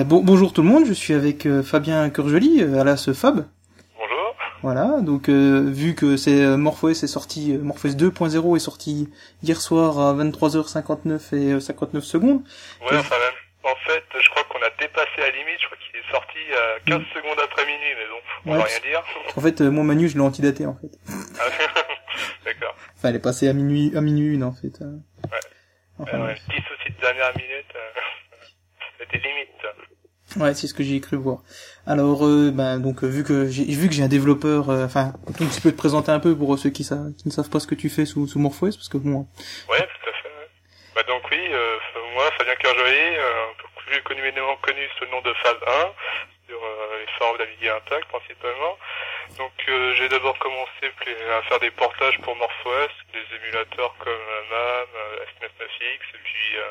Ben, bon, bonjour tout le monde, je suis avec euh, Fabien Curjoli, euh, alias Fab. Bonjour. Voilà, donc euh, vu que c'est euh, MorphOS est sorti, euh, MorphOS 2.0 est sorti hier soir à 23h59 et euh, 59 secondes. Ouais, enfin même. En fait, je crois qu'on a dépassé la limite. Je crois qu'il est sorti à 15 secondes après minuit, mais bon, on Ouais, va rien dire. En fait, euh, mon Manu, je l'ai antidaté en fait. D'accord. Enfin, elle est passée à minuit, à minuit une en fait. euh. Ouais. Enfin, Euh, ouais, petit souci de dernière minute. Euh, C'était limite. Ouais, c'est ce que j'ai cru voir. Alors, euh, ben, donc euh, vu que j'ai vu que j'ai un développeur, euh, enfin, tu peux te présenter un peu pour ceux qui, sa- qui ne savent pas ce que tu fais sous, sous MorphOS, parce que bon, Ouais, tout à fait. ouais. Bah donc oui, euh, moi, Fabien Kerjoly, euh, plus connu sous le nom de Fab 1, sur euh, les forums d'Amiga Intact principalement. Donc euh, j'ai d'abord commencé à faire des portages pour MorphOS, des émulateurs comme euh, MAM, euh, S99X, et puis euh,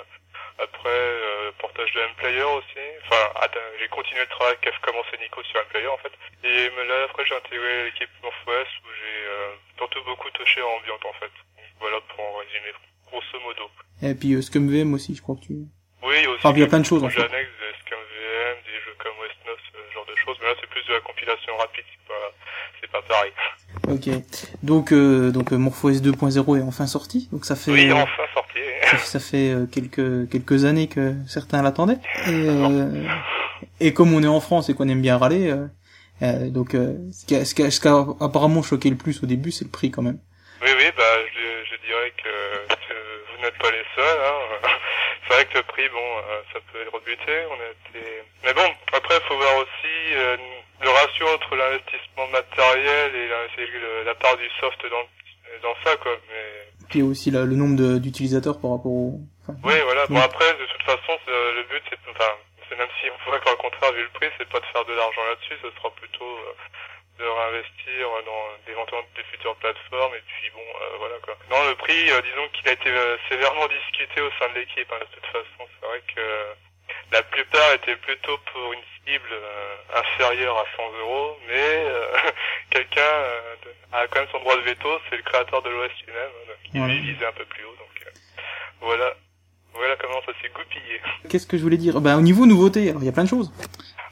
après euh, portage de M-Player aussi. Enfin, attends, j'ai continué le travail qu'a commencé Nico sur M-Player en fait. Et là après j'ai intégré l'équipe MorphOS où j'ai euh, surtout beaucoup touché à Ambient en fait. Donc, voilà pour en résumer grosso modo. et puis euh, ScumVM aussi, je crois que tu. Oui, il y a aussi Enfin, il y a plein de choses, en fait. annexes, des SKVM, des jeux comme Westnos, ce genre de choses, mais là c'est plus de la compilation rapide, c'est pas, c'est pas pareil. Ok. Donc, euh, donc euh, MorphOS 2.0 est enfin sorti, donc ça fait. Oui, euh, enfin sorti. ça, ça fait euh, quelques quelques années que certains l'attendaient. Et, euh, et comme on est en France et qu'on aime bien râler, euh, euh, donc euh, ce qui a, ce qui a- ce qui a apparemment choqué le plus au début, c'est le prix quand même. Oui, oui, bah je, je dirais que, vous n'êtes pas les seuls. Hein. C'est vrai que le prix, bon, ça peut être rebuté. On a été... Mais bon, après, il faut voir aussi euh, le ratio entre l'investissement matériel et la, la part du soft dans, dans ça, quoi. Mais Puis aussi là, le nombre d'utilisateurs par rapport au. enfin, Oui, voilà. Bon, après, de toute façon, euh, le but, c'est, enfin, c'est même si on pourrait qu'au contraire, vu le prix, c'est pas de faire de l'argent là-dessus, ce sera plutôt euh, de réinvestir dans éventuellement des futures plateformes, et puis bon, euh, voilà quoi. Non, le prix, euh, disons qu'il a été sévèrement discuté au sein de l'équipe, hein, de toute façon. C'est vrai que euh, la plupart étaient plutôt pour une cible euh, inférieure à 100 euros, mais euh, quelqu'un euh, a quand même son droit de veto, c'est le créateur de l'OS lui-même, hein, il Ouais. lui visait un peu plus haut, donc euh, voilà. Voilà comment ça s'est goupillé. Qu'est-ce que je voulais dire? Ben au niveau nouveauté, alors il y a plein de choses.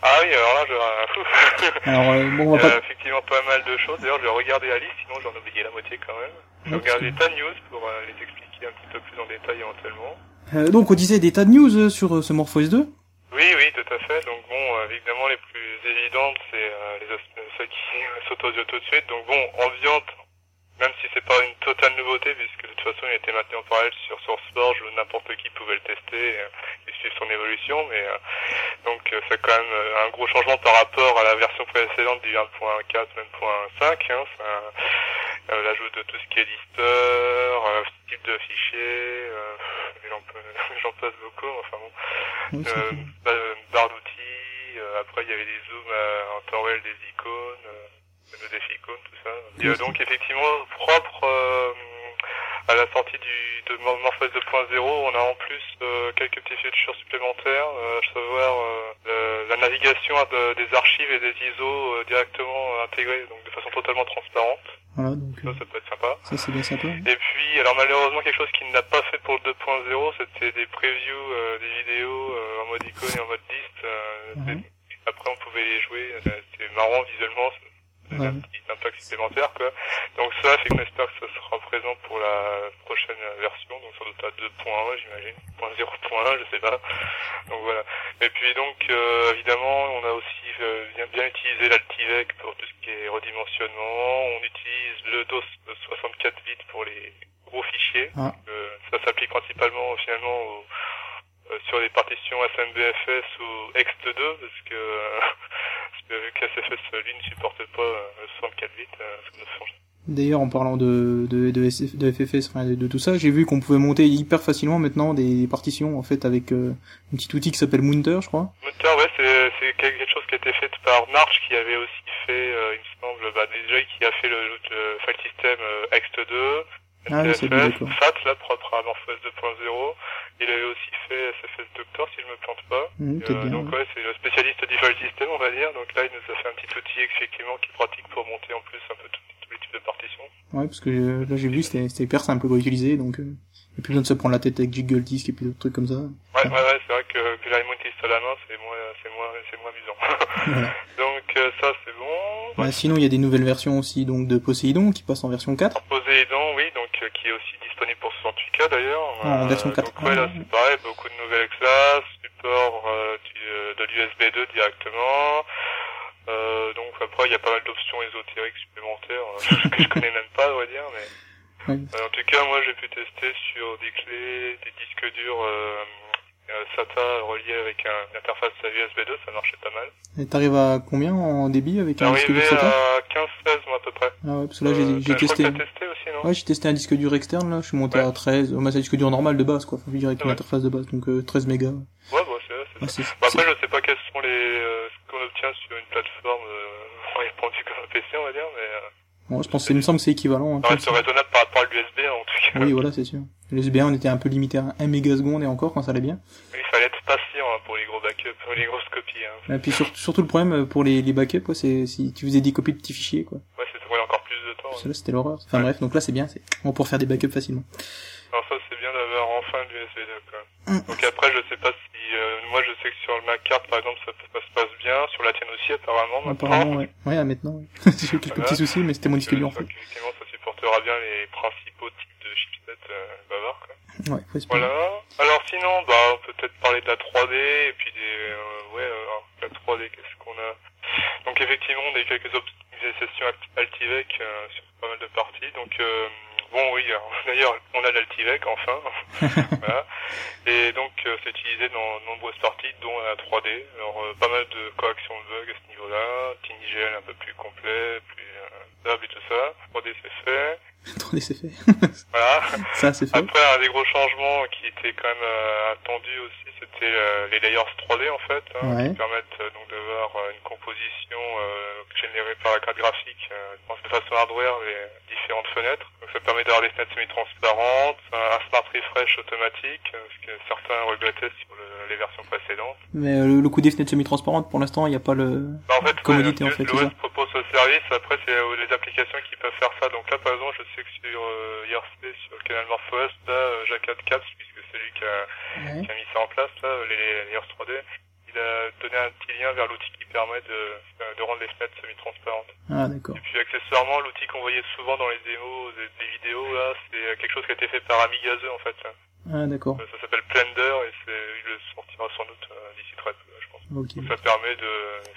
Ah oui, alors là, je... Alors euh, bon, on Il va y a pas. effectivement pas mal de choses. D'ailleurs, je vais regarder la liste, sinon j'en ai oublié la moitié quand même. Je vais Ouais, regarder parce tas de news pour euh, les expliquer un petit peu plus en détail éventuellement. Euh, donc on disait des tas de news euh, sur euh, ce MorphOS 2. Oui, oui, tout à fait. Donc bon, évidemment, les plus évidentes, c'est les celles qui sautent aux yeux tout de suite. Donc bon, Ambient, même si c'est pas une totale nouveauté, puisque de toute façon, il était maintenu en parallèle sur SourceForge, où n'importe qui pouvait le tester euh, et suivre son évolution. Mais euh, donc euh, c'est quand même euh, un gros changement par rapport à la version précédente du 1.4, même point 5. Hein, euh, l'ajout de tout ce qui est listeur, euh, type de fichier, euh, j'en passe beaucoup. Enfin bon. Oui, bah, euh, barre d'outils, euh, après il y avait des zooms euh, en temps réel des icônes, des défis icônes, tout ça. Et, euh, donc effectivement propre euh, à la sortie du de Mor- MorphOS 2.0, on a en plus euh, quelques petits features supplémentaires, euh, à savoir euh, le- la navigation de- des archives et des ISO euh, directement intégrées, donc de façon totalement transparente. Voilà, donc Ça, ça peut être sympa. ça c'est bien sympa. Et puis, alors malheureusement, quelque chose qu'il n'a pas fait pour le 2.0, c'était des previews euh, des vidéos euh, en mode icône et en mode liste. euh, Mhm. Après, on pouvait les jouer. C'était marrant visuellement. Ouais. un petit impact supplémentaire, quoi. Donc ça, fait qu'on espère que ça sera présent pour la prochaine version, donc sans doute à 2.1, j'imagine. 0.1, je sais pas. Donc voilà. Et puis donc, euh, évidemment, on a aussi euh, bien, bien utilisé l'Altivec pour tout ce qui est redimensionnement. On utilise le DOS 64 bits pour les gros fichiers. Ah. Euh, ça s'applique principalement finalement au- euh, sur les partitions SMBFS ou Ext2 parce que, euh, que vu lui ne supporte pas euh, le 64 bits, euh, ça nous change. D'ailleurs, en parlant de, de, de, SF de FFS, enfin, de, de tout ça, j'ai vu qu'on pouvait monter hyper facilement maintenant des partitions, en fait, avec euh, un petit outil qui s'appelle Mounter, je crois. Moteur, ouais, c'est c'est quelque chose qui a été fait par March, qui avait aussi fait, euh, il me semble, bah, déjà qui a fait le, le file system euh, Ext2, Ah oui, c'est. FAT, là, propre à MorphOS 2.0. Il avait aussi fait SFS Doctor, si je me plante pas. Mmh, Euh, bien. donc ouais, c'est le spécialiste du file system, on va dire. Donc là, il nous a fait un petit outil, effectivement, qui est pratique pour monter en plus un peu tous les types de partitions. Ouais, parce que euh, là j'ai vu, c'était hyper simple à utiliser, donc euh, y a plus besoin de se prendre la tête avec Jiggle Disk et puis d'autres trucs comme ça. Ouais, ouais, ouais, c'est vrai que, que la Remote List à la main, c'est moins, c'est Voilà. Donc euh, ça c'est bon. Bah, sinon, il y a des nouvelles versions aussi donc de Poséidon qui passent en version 4. Poséidon, oui, donc euh, qui est aussi disponible pour 68K d'ailleurs. Ah, en version 4. Donc ouais, là c'est pareil, beaucoup de nouvelles classes, support euh, euh, de l'USB 2 directement. Euh, donc après il y a pas mal d'options ésotériques supplémentaires euh, que je connais même pas, on va dire, mais euh, en tout cas moi j'ai pu tester sur des clés, des disques durs euh, euh, SATA reliés avec un, une interface USB 2, ça marchait pas mal. Et t'arrives à combien en débit avec un disque dur SATA à 15-16 moi à peu près. Ah ouais, parce que là j'ai Euh, testé. Non Ouais, j'ai testé un disque dur externe là, je suis monté Ouais. à 13. Euh, Moi c'est un disque dur normal de base quoi, faut dire avec une interface de base, donc euh, 13 mégas. Ouais, Ouais, bah c'est c'est Ouais, ça. Bah, après, je sais pas quels sont les euh, ce qu'on obtient sur une plateforme euh, répandu comme un PC, on va dire, mais euh, bon, je pense, que il me semble que c'est équivalent. hein, ça reste raisonnable par rapport à l'USB en tout cas. Oui, voilà, c'est sûr. Le USB 1 on était un peu limité à 1 mégaseconde et encore quand ça allait bien. Il fallait être patient hein, pour les gros backups, pour les grosses copies. Hein. Et puis sur- surtout le problème euh, pour les, les backups, c'est si tu faisais des copies de petits fichiers, quoi. Ouais, c'est ça prenait encore plus de temps. Parce que là, c'était l'horreur. Enfin bref, donc là c'est bien, c'est on pour faire des backups facilement. Alors ça, c'est bien d'avoir enfin l'USB 2. Quoi. Mm. Donc après, je sais pas si... euh, moi, je sais que sur ma carte, par exemple, ça, ça se passe bien. Sur la tienne aussi, apparemment. maintenant. Apparemment, ouais. Ouais, maintenant, ouais. J'ai eu quelques Voilà. petits soucis, mais c'était mon disque dur en fait. Donc, effectivement, ça supportera bien les principaux types de chipsets euh, bavards. Quoi. Ouais, faut espérer. Voilà. Alors sinon, bah, on peut peut-être parler de la 3D et puis des, euh, ouais, euh, la 3D, qu'est-ce qu'on a? Donc effectivement, on a eu optimisations Alt- Altivec euh, sur pas mal de parties. Donc euh, bon, oui, d'ailleurs, on a l'Altivec enfin. voilà. Et donc euh, c'est utilisé dans de nombreuses parties, dont la 3D. Alors pas mal de corrections de bugs à ce niveau-là, TinyGL un peu plus complet, plus stable et tout ça. 3D c'est fait. Attendez, c'est fait. Voilà. ça, c'est fait. Après, un des gros changements qui était quand même attendu aussi, c'était euh, les layers 3D en fait, hein, Ouais. qui permettent euh, donc d'avoir euh, une composition euh, générée par la carte graphique euh, de façon hardware les différentes fenêtres. Donc ça permet d'avoir des fenêtres semi-transparentes, un, smart refresh automatique, ce que certains regrettaient sur le- les versions précédentes. Mais euh, le, coup des fenêtres semi-transparentes, pour l'instant, il n'y a pas le... Bah, en fait, Commodité, ouais, en fait, le c'est OS propose ce service. Après, c'est euh, les applications qui peuvent faire ça. Donc là, par exemple, je sais que sur euh, IRC, sur le canal MorphOS, là, Jacques Caps, puisque c'est lui qui a, qui a mis ça en place, là, les, les layers 3D, il a donné un petit lien vers l'outil qui permet de, de rendre les fenêtres semi-transparentes. Ah, d'accord. Et puis accessoirement, l'outil qu'on voyait souvent dans les démos, des, des vidéos, là, c'est quelque chose qui a été fait par Amigaze, en fait. Ah, d'accord. Euh, Ça s'appelle Blender et c'est, il le sortira sans doute euh, d'ici très peu, je pense. Ok. Ça permet de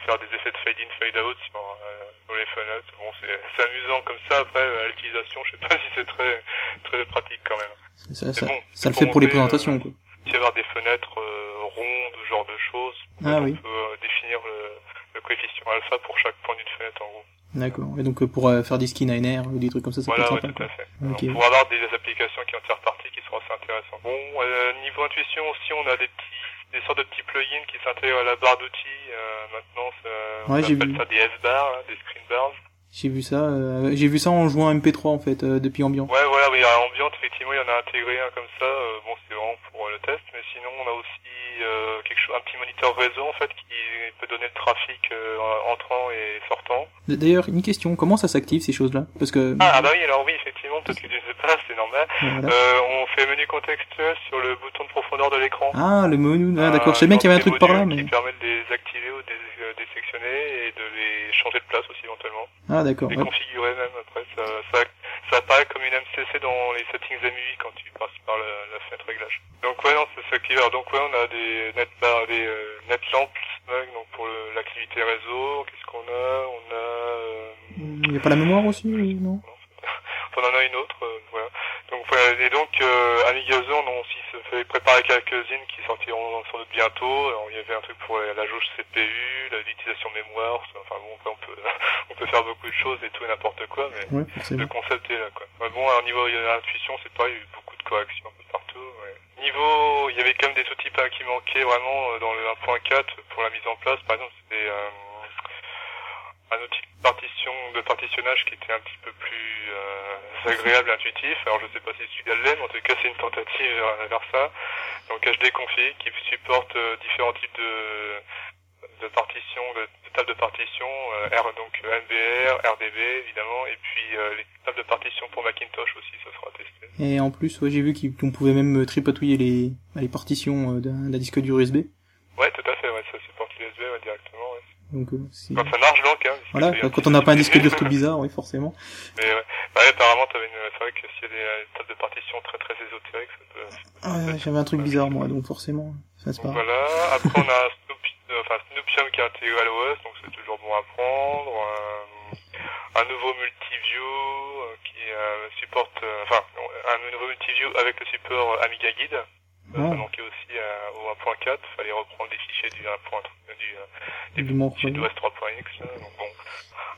faire des effets de fade in, fade out sur, euh, sur les fenêtres. Bon, c'est, c'est amusant comme ça. Après, à l'utilisation, je sais pas si c'est très, très pratique quand même. Ça, ça, bon, ça le pour fait pour les présentations, euh, quoi. Il y avoir des fenêtres euh, rondes, ce genre de choses. Ah on oui. peut euh, définir le, le coefficient alpha pour chaque point d'une fenêtre en gros. D'accord. Et donc, pour faire des skins ANR ou des trucs comme ça, ça voilà, peut être sympa, tout à fait. Pourra avoir des applications qui en tirent parti qui seront assez intéressantes. Bon, euh, niveau intuition aussi, on a des petits, des sortes de petits plugins qui s'intègrent à la barre d'outils. Euh, maintenant, ça, on Ouais, appelle vu. ça des S-bars, hein, des screen bars. J'ai vu ça, euh, j'ai vu ça en jouant à MP3, en fait, euh, depuis Ambiant. Ouais, voilà, oui, à Ambient, effectivement, il y en a intégré un comme ça. Euh, bon, c'est vraiment pour euh, le test, mais sinon, on a aussi euh, quelque chose, un petit moniteur réseau, en fait, qui peut donner le trafic euh, entrant et sortant. D'ailleurs, une question, comment ça s'active, ces choses-là? Parce que... Ah, ah bah oui, alors oui, effectivement, peut-être que tu ne sais pas, c'est normal. voilà. Euh, on fait menu contextuel sur le bouton de profondeur de l'écran. Ah, le menu, ah, Euh, d'accord, je savais bien qu'il y avait un truc par là, mais... Qui permet de les activer ou de les désectionner et de les changer de place aussi éventuellement. Ah, d'accord, Les ouais. configurer même après. Ça, ça, ça apparaît comme une MCC dans les settings MUI quand tu passes par la, la fenêtre réglage. Donc ouais, non, ça qui va. Donc ouais, on a des net, bar- des euh, net lamps snug, donc pour l'activité réseau. Qu'est-ce qu'on a? On a... Euh, Il y a pas la mémoire aussi, non? On en a une autre, euh, voilà. Donc voilà, et donc euh, Amiga Zone, on aussi se fait préparer quelques-unes qui sortiront sans doute bientôt. Alors, il y avait un truc pour la jauge CPU, la- l'utilisation mémoire, enfin bon, on peut on peut faire beaucoup de choses et tout et n'importe quoi, mais Ouais, le concept est là quoi. Ouais, bon, au niveau de l'intuition, c'est pareil, il y a eu beaucoup de corrections un peu partout. Ouais. Niveau, il y avait quand même des outils pas qui manquaient vraiment euh, dans le 1.4 pour la mise en place. Par exemple, c'était euh, un outil de partition, de partitionnage qui était un petit peu plus euh, agréable, intuitif. Alors je sais pas si celui-là l'est, mais en tout cas c'est une tentative vers, vers ça. Donc HD config qui supporte euh, différents types de de partition, de, de tables de partition, euh, R donc euh, MBR, RDB évidemment, et puis euh, les tables de partition pour Macintosh aussi, ça sera testé. Et en plus, ouais, j'ai vu qu'on pouvait même euh, tripatouiller les, les partitions euh, d'un disque dur USB. Ouais, tout à fait, ouais, ça supporte l'USB ouais, directement. Ouais. Donc, euh, Quand ça marche donc, hein. voilà, quand- on n'a pas un disque dur tout bizarre, oui, forcément. Mais ouais, bah, apparemment, t'avais une, c'est vrai que s'il y a des euh, tables de partition très très ésotériques, ça peut, Ouais, J'avais un truc bizarre, moi, donc forcément, ça se Donc voilà. Après, on a Snoopy, enfin, Snoopium qui est intégré à l'OS, donc c'est toujours bon à prendre. Euh, un nouveau multiview euh, qui euh, supporte, enfin, un nouveau multiview avec le support Amiga Guide. Ça manquait aussi euh, au 1.4. Fallait reprendre des fichiers du 1. du, euh, des Du Mon fichiers d'OS 3.x. là. Donc bon,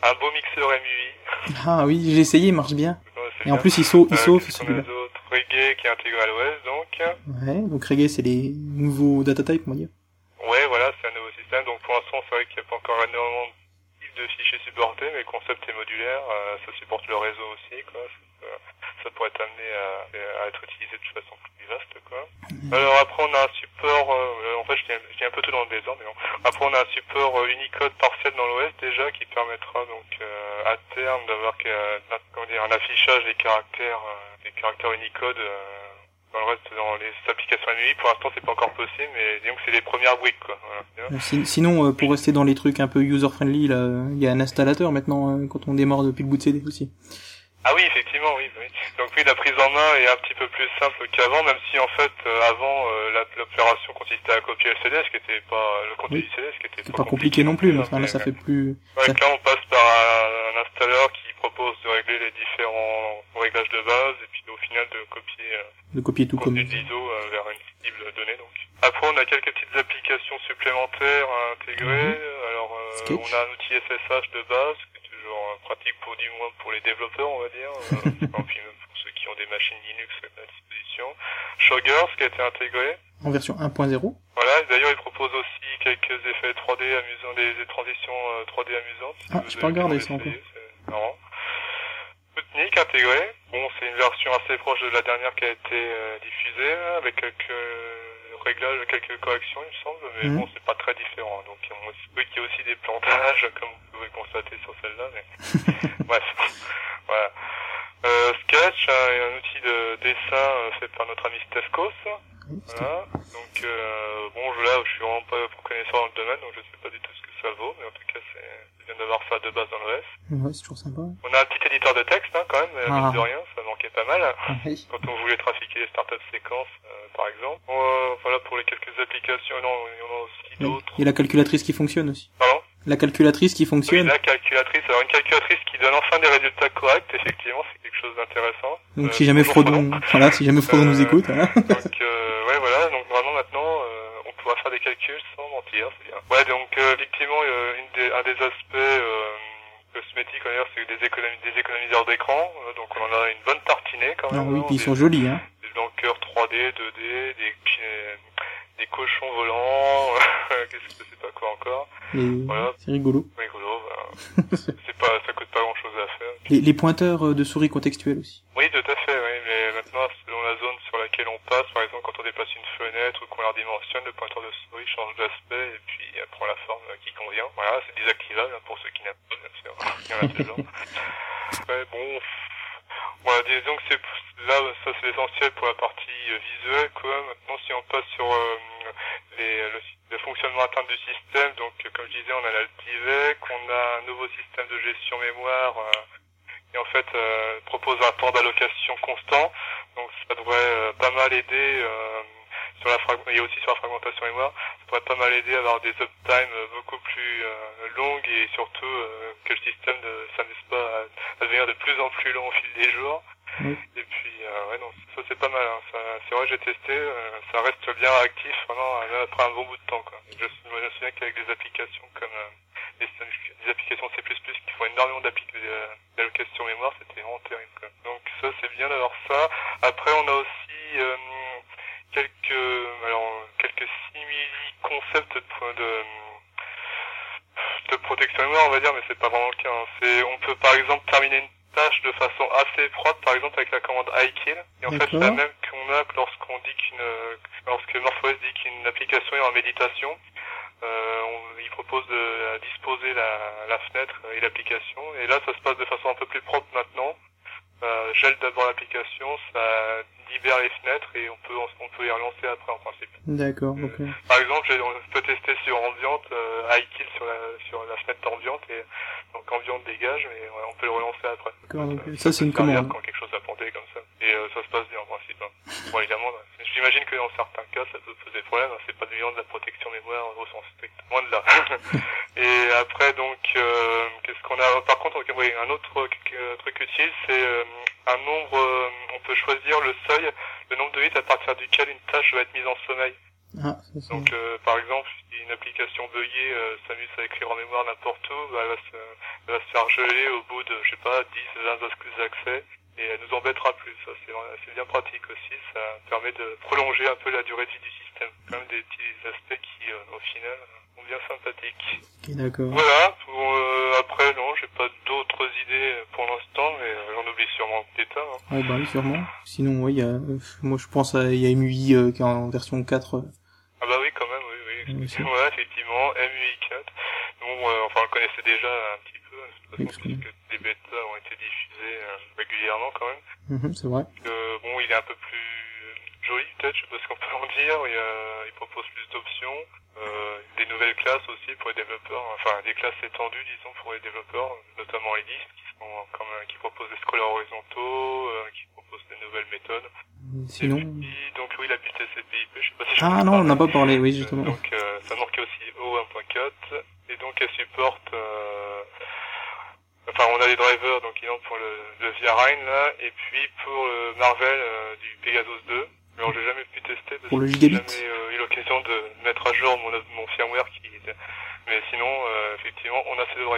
un beau mixeur MUI. Ah oui, j'ai essayé, il marche bien. Et en bien. plus, il sauve, il Euh, sauve celui-là. d'autre Reggae qui est intégré à l'OS, donc. Ouais, donc Reggae, c'est les nouveaux data types, on va dire. Ouais, voilà, c'est un nouveau système. Donc pour l'instant, c'est vrai qu'il n'y a pas encore énormément de types de fichiers supportés, mais le concept est modulaire. euh, ça supporte le réseau aussi, quoi. Ça, pourrait être amené à, à être utilisé de façon plus vaste, quoi. Alors après, on a un support. euh, en fait, je dis un peu tout dans le désordre, mais non. Après, on a un support euh, Unicode partiel dans l'OS déjà qui permettra donc euh, à terme d'avoir que- euh, comment dire, un affichage des caractères, euh, des caractères Unicode. Dans le reste, dans les applications MUI, pour l'instant, c'est pas encore possible, mais disons que c'est les premières briques, quoi. Voilà. Euh, si- Sinon, euh, pour rester dans les trucs un peu user-friendly, là, il y a un installateur maintenant, euh, quand on démarre depuis le bout de CD aussi. Ah oui, effectivement, oui, oui. Donc oui, la prise en main est un petit peu plus simple qu'avant, même si en fait, euh, avant, euh, l'opération consistait à copier le CD, ce qui était pas le contenu Oui. du CD, ce qui était pas compliqué non plus, mais enfin, là, ça fait plus... Ouais, ça- là, on passe par un, un installeur qui propose de régler les différents réglages de base, et final de copier euh, de copier tout comme... de l'ISO euh, vers une cible donnée. Donc. Après, on a quelques petites applications supplémentaires à intégrer. Alors, euh, Mhm. On a un outil SSH de base, qui est toujours pratique pour du moins pour les développeurs, on va dire. Et puis même pour ceux qui ont des machines Linux à disposition. Ce qui a été intégré. En version 1.0. Voilà, d'ailleurs, il propose aussi quelques effets 3D amusants, des, des transitions euh, 3D amusantes. si Ah, j'ai pas regardé ça encore. C'est marrant. Sputnik intégré. Bon, c'est une version assez proche de la dernière qui a été euh, diffusée, avec quelques réglages, quelques corrections, il me semble, mais Mhm. bon, c'est pas très différent. Donc, on peut qu'il y ait aussi des plantages, comme vous pouvez constater sur celle-là, mais bref. voilà. Euh, Sketch, un, un outil de dessin euh, fait par notre ami Stefkos. Oui, Voilà. Donc euh, bon, je, là, je suis vraiment pas connaissant dans le domaine, donc je sais pas du tout ce que ça vaut, mais en tout cas, c'est d'avoir ça de base dans l'OS. Ouais, c'est toujours sympa. On a un petit éditeur de texte, hein, quand même, Ah. mine de rien, ça manquait pas mal. Ah, oui. Quand on voulait trafiquer les startup séquences, euh, par exemple. Euh, voilà pour les quelques applications. Non, il y en a aussi d'autres. Il y a la calculatrice qui fonctionne aussi. Pardon? La calculatrice qui Oui, fonctionne. la calculatrice. Alors une calculatrice qui donne enfin des résultats corrects, effectivement, c'est quelque chose d'intéressant. Donc Euh, si jamais Frodon, voilà, si jamais Frodon nous écoute, hein. Donc euh, ouais voilà, donc vraiment maintenant euh, on sans mentir, c'est bien. Ouais donc euh, effectivement euh, une des, un des aspects euh, cosmétiques d'ailleurs c'est des des économiseurs d'écran, Euh, donc on en a une bonne tartinée quand Ah même. oui, hein, puis ils sont jolis, hein. des blankers 3D, 2D, des euh, des cochons volants, qu'est-ce que c'est pas quoi encore. Et Voilà. c'est rigolo. Rigolo, c'est pas ça coûte pas grand chose à faire. Les, les pointeurs euh, de souris contextuels aussi. Oui, tout à fait, oui, mais maintenant, selon la zone sur laquelle on passe, par exemple, quand on dépasse une fenêtre ou qu'on la dimensionne, le pointeur de souris change d'aspect et puis elle prend la forme qui convient. Voilà, c'est désactivable hein, pour ceux qui n'aiment pas, bien sûr. Il. Ouais, bon, voilà, disons que c'est là, ça c'est l'essentiel pour la partie euh, visuelle, quoi. Maintenant, si on passe sur euh, les, le, le fonctionnement interne du système, donc euh, comme je disais, on a l'Altivec, on a un nouveau système de gestion mémoire euh, qui en fait euh, propose un temps d'allocation constant, donc ça devrait euh, pas mal aider euh, sur la et aussi sur la fragmentation mémoire, ça devrait pas mal aider à avoir des uptime euh, beaucoup plus euh, longues et surtout euh, que le système ne s'amuse pas à, à devenir de plus en plus long au fil des jours. Et puis euh, ouais non ça c'est pas mal hein. c'est vrai j'ai testé euh, ça reste bien actif vraiment euh, après un bon bout de temps quoi. Je, me souviens qu'avec des applications comme des, des applications C++ qui font énormément d'appli- euh, d'allocation mémoire c'était vraiment terrible quoi. Donc ça c'est bien d'avoir ça. Après on a aussi euh, quelques alors quelques simili concepts de, de de protection mémoire, on va dire, mais c'est pas vraiment le cas. hein. C'est, on peut par exemple terminer une tâche de façon assez propre, par exemple avec la commande iKill. Et en fait, c'est la même qu'on a lorsqu'on dit qu'une, lorsque MorphOS dit qu'une application est en méditation. Euh, on, il propose de euh, disposer la, la fenêtre et l'application. Et là, ça se passe de façon un peu plus propre maintenant. ça gèle d'abord l'application, ça libère les fenêtres et on peut on peut les relancer après en principe. D'accord. Euh, ok. Par exemple, on peut tester sur ambiante, euh, high kill sur la sur la fenêtre d'ambiante et donc ambiante dégage, mais ouais, on peut le relancer après. D'accord, donc, Euh, ça, c'est une commande. Quand quelque chose a planté comme ça. Et euh, ça se passe bien en principe. Hein. Bon, évidemment, j'imagine que dans certains cas, ça peut poser problème. hein. C'est pas évident de la protection mémoire au sens strict. Loin de là. Et après, donc, euh, qu'est-ce qu'on a? Par contre, oui, un autre euh, truc utile, c'est euh, un nombre. euh, on peut choisir le seuil, le nombre de hits à partir duquel une tâche va être mise en sommeil. Ah. Donc, euh, par exemple, si une application buggée euh, s'amuse à écrire en mémoire n'importe où, bah, elle, va se, elle va se faire geler au bout de, je sais pas, 10, 20 accès, et elle nous embêtera plus. Ça, c'est bien pratique aussi. Ça permet de prolonger un peu la durée de vie du système. Quand même des petits aspects qui, euh, au final, sont bien sympathiques. Ok, d'accord. Voilà. Pour, euh, après, non, j'ai pas d'autres idées pour l'instant, mais euh, j'en oublie sûrement des tas. Hein. Ouais, bah oui, sûrement. Sinon, il y a, euh, moi, je pense à, y a MUI euh, qui est en version 4. Ah bah oui, quand même, oui, oui. Voilà, effectivement, MUI4. Bon, euh, enfin, on le connaissait déjà un petit peu, de toute Oui, façon, parce que- des bêtas ont été diffusées euh, régulièrement quand même. mhm, c'est vrai. Euh, bon, il est un peu plus joli, peut-être, je sais pas ce qu'on peut en dire. Il, il propose plus d'options, euh, des nouvelles classes aussi pour les développeurs, enfin, des classes étendues, disons, pour les développeurs, notamment les disques, quand même, qui proposent des scrollers horizontaux, euh, qui proposent des nouvelles méthodes. Sinon, Et puis, donc oui, la piste TCP/IP, je sais pas si je ah non, on parler. n'a pas parlé, oui, justement. Donc euh, ça marque aussi O1.4 et donc elle supporte euh, enfin on a les drivers donc ils ont pour le, le VRine là et puis pour le Marvel euh, du Pegasus 2 alors j'ai jamais pu tester parce Pour le que j'ai jamais euh, eu l'occasion de mettre à jour mon, mon firmware qui mais sinon euh,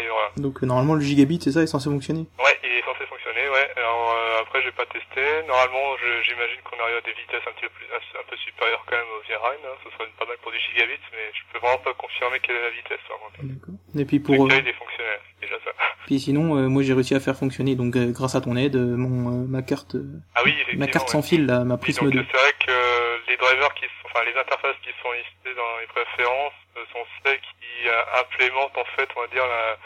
là Donc, euh, normalement, le gigabit, c'est ça, est censé fonctionner. Ouais, il est censé fonctionner, ouais. Alors euh, après, j'ai pas testé. Normalement, j'imagine qu'on arrive à des vitesses un petit peu plus, un, un peu supérieures quand même au VRine. Hein. Ce serait pas mal pour du gigabit, mais je peux vraiment pas confirmer quelle est la vitesse. D'accord. Et puis Le pour, euh, cas, il est fonctionnel, c'est déjà ça. puis sinon, euh, moi, j'ai réussi à faire fonctionner, donc, euh, grâce à ton aide, euh, mon, euh, ma carte, euh, Ah oui, ma carte sans fil, là, ma Prisme donc 2. c'est vrai que euh, les drivers qui sont, enfin les interfaces qui sont listées dans les préférences euh, sont celles qui en fait, on va dire, la,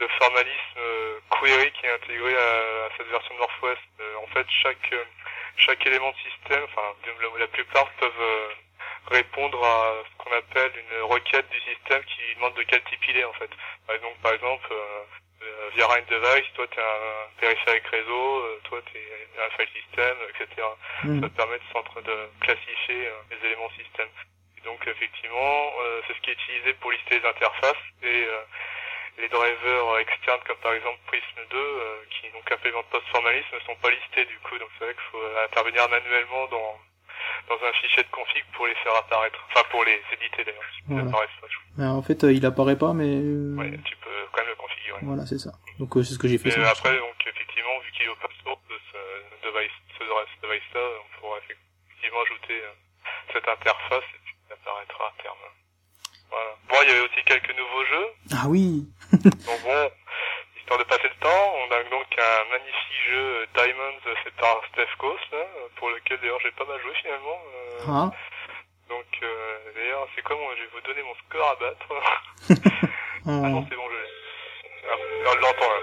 le formalisme euh, query qui est intégré à, à cette version de Northwest. Euh, en fait, chaque euh, chaque élément de système, enfin la, la plupart peuvent euh, répondre à ce qu'on appelle une requête du système qui demande de quel type il est en fait. Par exemple, par exemple euh, via Run Device, toi tu un périphérique réseau, toi tu es un file system, etc. Mhm. Ça permet de, de classifier les éléments système. Donc effectivement, euh, c'est ce qui est utilisé pour lister les interfaces et euh, les drivers externes comme par exemple Prism 2 euh, qui donc implémentent pas ce formalisme ne sont pas listés du coup donc c'est vrai qu'il faut intervenir manuellement dans dans un fichier de config pour les faire apparaître enfin pour les éditer d'ailleurs Voilà. pas. Alors, en fait, il apparaît pas, mais, ouais tu peux quand même le configurer voilà, c'est ça. Donc, c'est ce que j'ai fait. et ça. après donc effectivement vu qu'il est open source de ce device ce device là on pourra effectivement ajouter cette interface et apparaîtra à terme voilà bon il y avait aussi quelques nouveaux jeux Ah oui! Donc bon, histoire de passer le temps, on a donc un magnifique jeu euh, Diamonds euh, fait par Steph Coast, euh, pour lequel d'ailleurs j'ai pas mal joué finalement. euh, Ah, Donc euh, d'ailleurs c'est comme je vais vous donner mon score à battre. ah non en... c'est bon je l'ai. Ah, on l'entend là.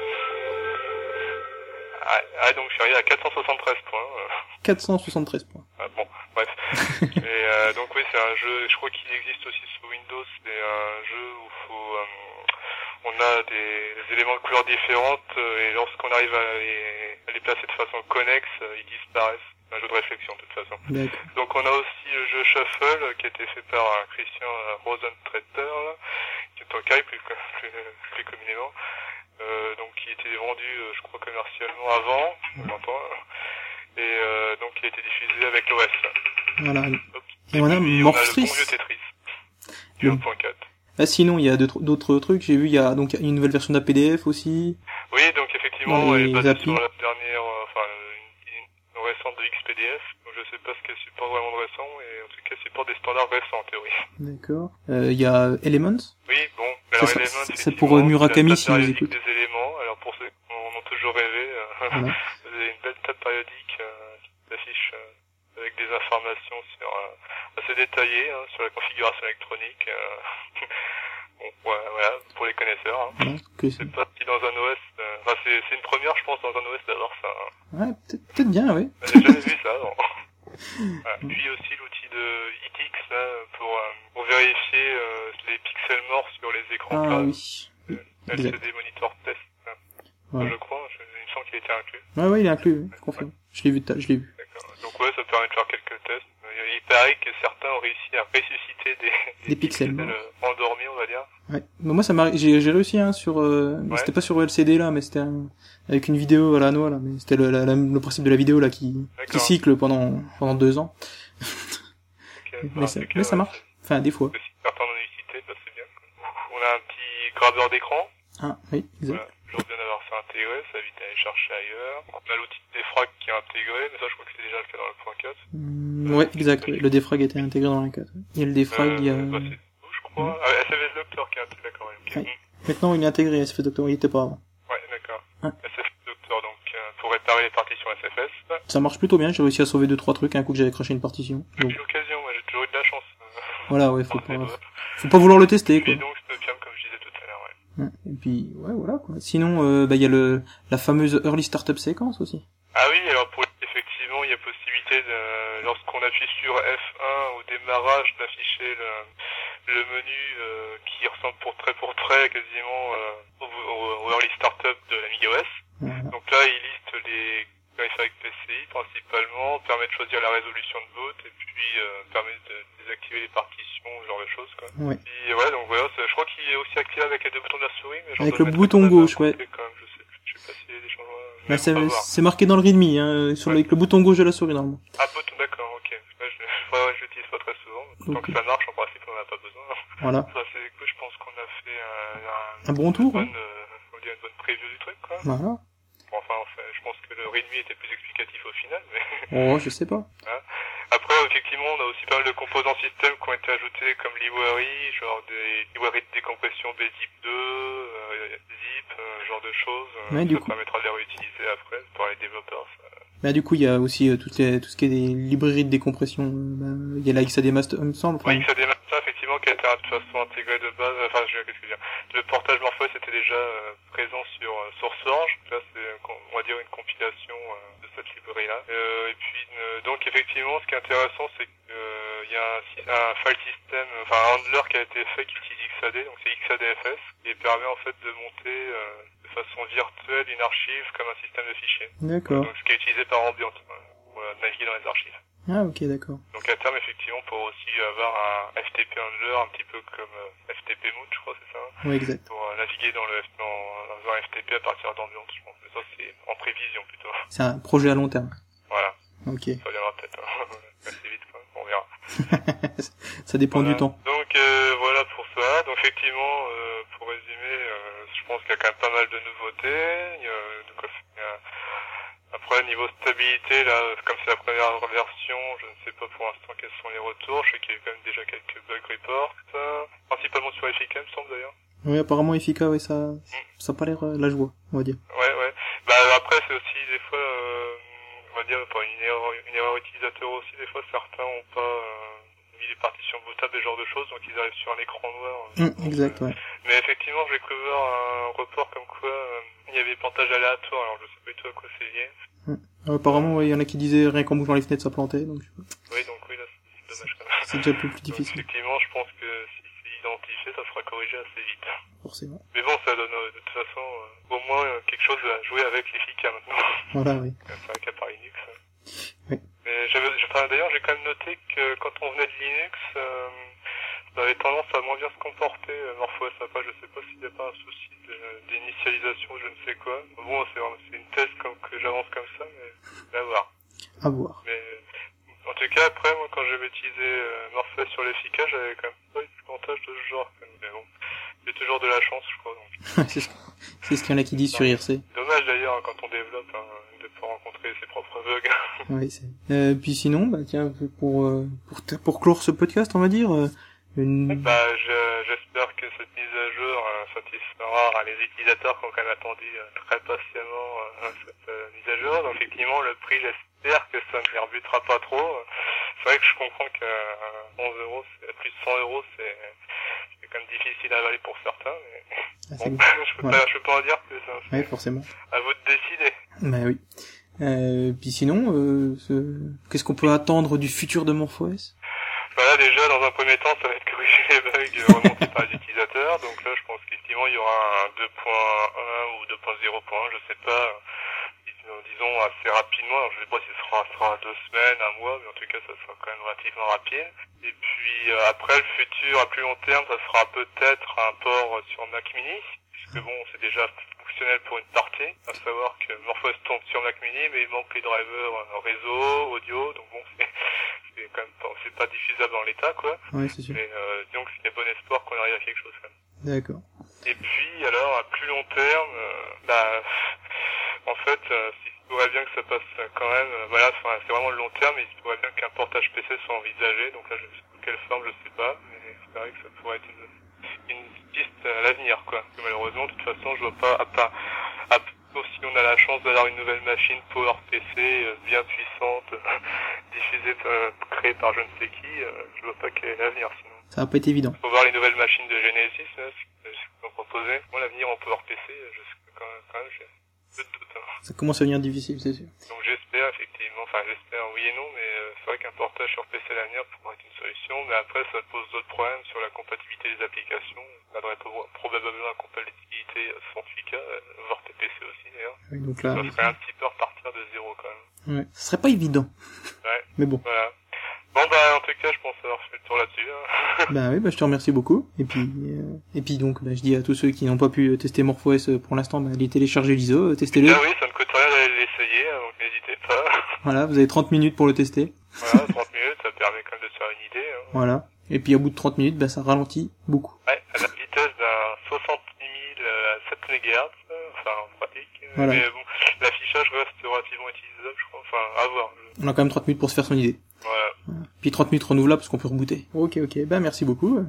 Ah, ah, donc je suis arrivé à 473 points. euh. 473 points. Et euh, donc oui, c'est un jeu, je crois qu'il existe aussi sur Windows, c'est un jeu où faut, euh, on a des, des éléments de couleurs différentes euh, et lorsqu'on arrive à les, à les placer de façon connexe, euh, ils disparaissent. C'est un jeu de réflexion de toute façon. Donc on a aussi le jeu Shuffle qui a été fait par euh, Christian Rosentreter, là, qui est Tokai plus, plus, plus communément. Euh, donc qui était vendu, je crois, commercialement avant, longtemps, et euh, donc qui a été diffusé avec l'OS. Voilà. Et on a a le bon Morphstris. vieux Tetris, du Le- 1.4. Ah, sinon, il y a d'autres trucs. J'ai vu, il y a donc une nouvelle version d'APDF aussi. Oui, donc effectivement, elle est basée applis. sur la dernière, euh, enfin, une, une récente de XPDF. Donc je sais pas ce qu'elle supporte vraiment de récent, mais en tout cas, elle supporte des standards récents en théorie. D'accord. Euh, Il y a Elements? Oui, bon, alors c'est pour, euh, Murakami, si périodique écoutez. des éléments. Alors pour ceux qui en ont toujours rêvé, euh, Voilà. vous avez une belle table périodique euh, qui s'affiche euh, avec des informations sur euh, assez détaillées hein, sur la configuration électronique. euh. bon, voilà, voilà, pour les connaisseurs. Hein. Voilà. Que c'est- si dans un OS, euh, enfin c'est c'est une première, je pense, dans un OS d'avoir ça. hein. Ouais, peut-être bien, oui. J'ai jamais vu ça. Non. Voilà. Puis aussi l'outil de ITX là, pour, euh, pour vérifier euh, les pixels morts sur les écrans Ah plats. oui. LCD exact. Monitor Test. hein. Ouais. Je crois, je, il me semble qu'il était inclus. Ouais, ouais, il est inclus, oui, je confirme. Je l'ai vu, je l'ai vu. D'accord. Donc ouais, ça permet de faire quelques tests. Il paraît que certains ont réussi à ressusciter des, Des pixels morts. euh, endormis, on va dire. Ouais. Mais moi, ça m'a, j'ai, j'ai réussi, hein, sur, euh, mais Ouais. c'était pas sur LCD, là, mais c'était un- avec une vidéo à la noix, là, mais c'était le, la- la- le principe de la vidéo, là, qui, qui cycle pendant, pendant deux ans. Ok. Mais Ah, ça, c'est que, mais ça marche. Enfin, des fois. bah, bien. On a un petit graveur d'écran. Ah, oui, exact. Voilà. Toujours bien d'avoir ça intégré, ça évite d'aller chercher ailleurs. On a l'outil de défrag qui est intégré, mais ça je crois que c'est déjà le cas dans le point 4. Mm, ouais, exact. Le défrag était intégré dans la 4. Il y a le défrag, il y a, Euh, bah, Ah, SFS Doctor qui est intégré. Ouais. maintenant, il est intégré, SF Doctor, il était pas avant. Ouais, d'accord. Ouais. SFS Doctor, donc, euh, pour réparer les partitions SFS. Ça marche plutôt bien, j'ai réussi à sauver deux, trois trucs, un coup que j'avais craché une partition. Donc, Depuis l'occasion, moi j'ai toujours eu de la chance. euh, voilà, ouais, faut pas, faut pas vouloir le tester, quoi. Puis donc, Snopium, comme je disais tout à l'heure, ouais. Ouais. Et puis, ouais, voilà, quoi. Sinon, euh, bah, il y a le, la fameuse Early Startup Séquence aussi. Ah oui, alors pour effectivement, il y a possibilité de, lorsqu'on appuie sur F1 au démarrage d'afficher le, le menu euh, qui ressemble pour trait pour trait quasiment euh, au, au- early startup de la MIOS. Voilà. Donc là, il liste les périphériques PCI principalement, permet de choisir la résolution de boot et puis euh, permet de désactiver les partitions, ce genre de choses quoi. Ouais. Puis ouais, donc voilà, je crois qu'il est aussi activé avec les deux boutons de la souris, mais Avec le bouton gauche, ouais. Bah, c'est, marqué dans le readme, hein, sur, avec le bouton gauche de la souris, normalement. Ah, bouton, d'accord, ok. Là, je, ouais, je l'utilise pas très souvent. mais Tant Ok. que ça marche, en principe, on en a pas besoin. Voilà. Ça, c'est cool, je pense qu'on a fait un, Un bon tour, une hein. bonne, euh, une bonne preview du truc, quoi. Voilà. Bon, enfin, enfin, je pense que le readme était plus explicatif au final, mais Oh, je sais pas. après, effectivement, on a aussi pas mal de composants système qui ont été ajoutés comme librairie, genre des librairies de décompression BZIP 2, euh, zip, euh, genre de choses. euh, Ouais, du ça coup. permettra de les réutiliser après pour les développeurs. ça. Bah, du coup, il y a aussi euh, toutes les, tout ce qui est des librairies de décompression. Il y a la XAD Master, il me semble. enfin, Oui, ça démarre ça, effectivement, qui a été de toute façon intégré de base. Enfin, je qu'est-ce que je veux dire Le portage Morpheus était déjà euh, présent sur euh, SourceForge. Là, c'est, euh, com- on va dire, une compilation euh, de cette librairie-là. Euh, et puis, euh, donc, effectivement, ce qui est intéressant, c'est qu'il y a un, file system, enfin, un handler qui a été fait qui utilise XAD, donc c'est XADFS, et permet en fait de monter euh, de façon virtuelle une archive comme un système de fichiers. D'accord. Donc, ce qui est utilisé par Ambient euh, pour euh, naviguer dans les archives. Ah, ok, d'accord. Donc à terme, effectivement, pour aussi avoir un FTP handler un petit peu comme euh, FTP Mood, je crois, c'est ça, Ouais, exact. pour euh, naviguer dans, le, dans, dans un FTP à partir d'Ambient, je pense. Mais ça, c'est en prévision plutôt. C'est un projet à long terme. Voilà, Ok. ça viendra peut-être hein. assez vite, quoi. on verra. ça dépend Voilà. du temps. Donc euh, voilà pour ça. Donc effectivement, euh, pour résumer, euh, je pense qu'il y a quand même pas mal de nouveautés. Il y a de quoi faire. Après, niveau stabilité, là, comme c'est la première version, je ne sais pas pour l'instant quels sont les retours. Je sais qu'il y a quand même déjà quelques bug reports, principalement sur FIK, il me semble d'ailleurs. Oui, apparemment, efficace, ouais, ça, ça a pas l'air euh, la joie, on va dire. Ouais, ouais. Bah après, c'est aussi des fois, euh, on va dire, une erreur, une erreur utilisateur aussi. Des fois, certains ont pas euh, partitions bootables et ce genre de choses, donc ils arrivent sur un écran noir. Hum, exact, ouais. Mais effectivement, j'ai cru voir un report comme quoi euh, il y avait pontage aléatoire. Alors je sais pas du tout à quoi c'est lié. Euh, apparemment, ouais, il y en a qui disaient rien qu'en bougeant les fenêtres, ça plantait, donc Oui, donc oui, là, c'est dommage quand même. c'est déjà plus, plus Donc, difficile, effectivement, je pense que si c'est identifié, ça sera corrigé assez vite. forcément. Mais bon, ça donne de toute façon au moins quelque chose à jouer avec les FICA maintenant. Voilà, oui. C'est un cas par Linux. Enfin, d'ailleurs, j'ai quand même noté que quand on venait de Linux, euh, ça avait tendance à moins bien se comporter. Euh, MorphOS Après, je sais pas s'il n'y a pas un souci d'initialisation, je ne sais quoi. Bon, c'est, une thèse comme que j'avance comme ça, mais à voir. À voir. Mais en tout cas, après, moi, quand j'avais utilisé euh, Morpheus sur l'efficace, j'avais quand même pas eu de de ce genre. Mais bon, j'ai toujours de la chance, je crois. Donc. c'est ce, qu'il y en a qui disent sur IRC. Dommage d'ailleurs hein, quand on développe hein, de pas rencontrer ses propres bugs. Oui, c'est. Euh, puis sinon, bah tiens, pour euh, pour pour clore ce podcast, on va dire euh, une. bah, je- j'espère que cette mise à jour euh, satisfera les utilisateurs qui ont quand même attendu très patiemment cette mise à jour. Donc effectivement, le prix, j'espère que ça ne les rebutera pas trop. C'est vrai que je comprends que euh, 11 euros, plus de 100 euros, c'est c'est quand même difficile à avaler pour certains. Mais Ah, bon, je peux Voilà. pas, je peux pas en dire plus. Hein. Ouais, forcément. À vous de décider. Bah oui. Euh, puis sinon, euh, ce- qu'est-ce qu'on peut attendre du futur de MorphOS Bah là déjà dans un premier temps ça va être corriger les bugs remontés par les utilisateurs. Donc là je pense qu'effectivement il y aura un 2.1 ou 2.0.1, je sais pas, disons- assez rapidement. Alors, je sais pas si ce sera, deux semaines, un mois, mais en tout cas ça sera quand même relativement rapide. Et puis euh, après le futur à plus long terme ça sera peut-être un port sur Mac Mini, puisque bon c'est déjà fonctionnel pour une partie, à savoir que MorphOS tombe sur Mac Mini mais il manque les drivers euh, réseau, audio, donc bon c'est c'est quand même pas, c'est pas diffusable en l'état quoi. Ouais, c'est sûr. Mais euh, disons que c'est bon espoir qu'on arrive à quelque chose quand même. D'accord. Et puis alors à plus long terme, euh, bah en fait, euh, pourrait bien que ça passe quand même. euh, voilà, c'est vraiment le long terme, mais il se pourrait bien qu'un portage PC soit envisagé. Donc là, je sais sous quelle forme, je sais pas, mais c'est vrai que ça pourrait être une, une piste à l'avenir, quoi. Parce que malheureusement, de toute façon, je vois pas, à part, à sauf si on a la chance d'avoir une nouvelle machine Power PC euh, bien puissante, diffusée, euh, créée par je ne sais qui, euh, je vois pas quel est l'avenir sinon. Ça va pas être évident. Faut voir les nouvelles machines de Genesis, là, ce ont proposé. Moi, l'avenir en Power PC, euh, je sais quand même, quand même j'ai Ça commence à devenir difficile, c'est sûr. Donc j'espère effectivement, enfin j'espère oui et non, mais euh, c'est vrai qu'un portage sur PC à l'avenir pourrait être une solution, mais après ça pose d'autres problèmes sur la compatibilité des applications. On aurait pro- probablement la compatibilité euh, sans 8K, euh, voire TPC aussi d'ailleurs. Oui, donc là, Ça serait un petit peu repartir de zéro quand même. ouais. ce serait pas évident. Ouais. Mais bon. Voilà. Bon bah en tout cas je pense avoir fait le tour là-dessus. hein. Bah oui, bah je te remercie beaucoup. Et puis, euh, et puis donc, bah, je dis à tous ceux qui n'ont pas pu euh, tester MorphOS euh, pour l'instant, bah, allez télécharger l'ISO, euh, testez-le. Ah oui, ça ne coûte rien d'aller l'essayer, hein, donc n'hésitez pas. Voilà, vous avez 30 minutes pour le tester. Voilà, 30 minutes, ça permet quand même de se faire une idée. Hein. Voilà. Et puis au bout de 30 minutes, bah, ça ralentit beaucoup. Ouais, à la vitesse d'un 60 000 à 7 MHz, enfin en pratique. Voilà. Mais bon, l'affichage reste relativement utilisable, je crois. Enfin, à voir. On a quand même 30 minutes pour se faire son idée. Voilà, Puis 30 minutes renouvelables parce qu'on peut rebooter. Ok, ok. Bah merci beaucoup.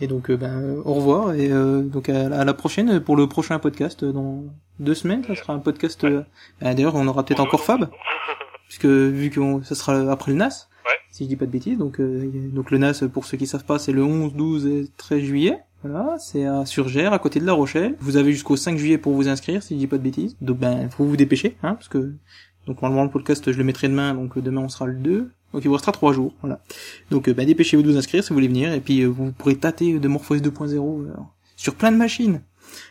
Et donc, euh, euh, au revoir. Et euh, donc à, à la prochaine pour le prochain podcast dans deux semaines. Ça sera un podcast. euh, bah, D'ailleurs, on aura peut-être encore Fab, puisque vu que ça sera après le NAS. Ouais. Si je dis pas de bêtises. Donc, euh, donc le NAS, pour ceux qui savent pas, c'est le 11, 12 et 13 juillet. Voilà, c'est à Surgère, à côté de La Rochelle. Vous avez jusqu'au 5 juillet pour vous inscrire, si je dis pas de bêtises. Donc ben, faut vous dépêcher, hein, parce que donc normalement le podcast je le mettrai demain, donc demain on sera le 2. Donc il vous restera 3 jours, voilà. Donc euh, ben, dépêchez-vous de vous inscrire si vous voulez venir, et puis euh, vous pourrez tâter de MorphOS 2.0 euh, sur plein de machines.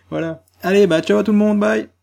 Voilà. Allez, bah ciao tout le monde, bye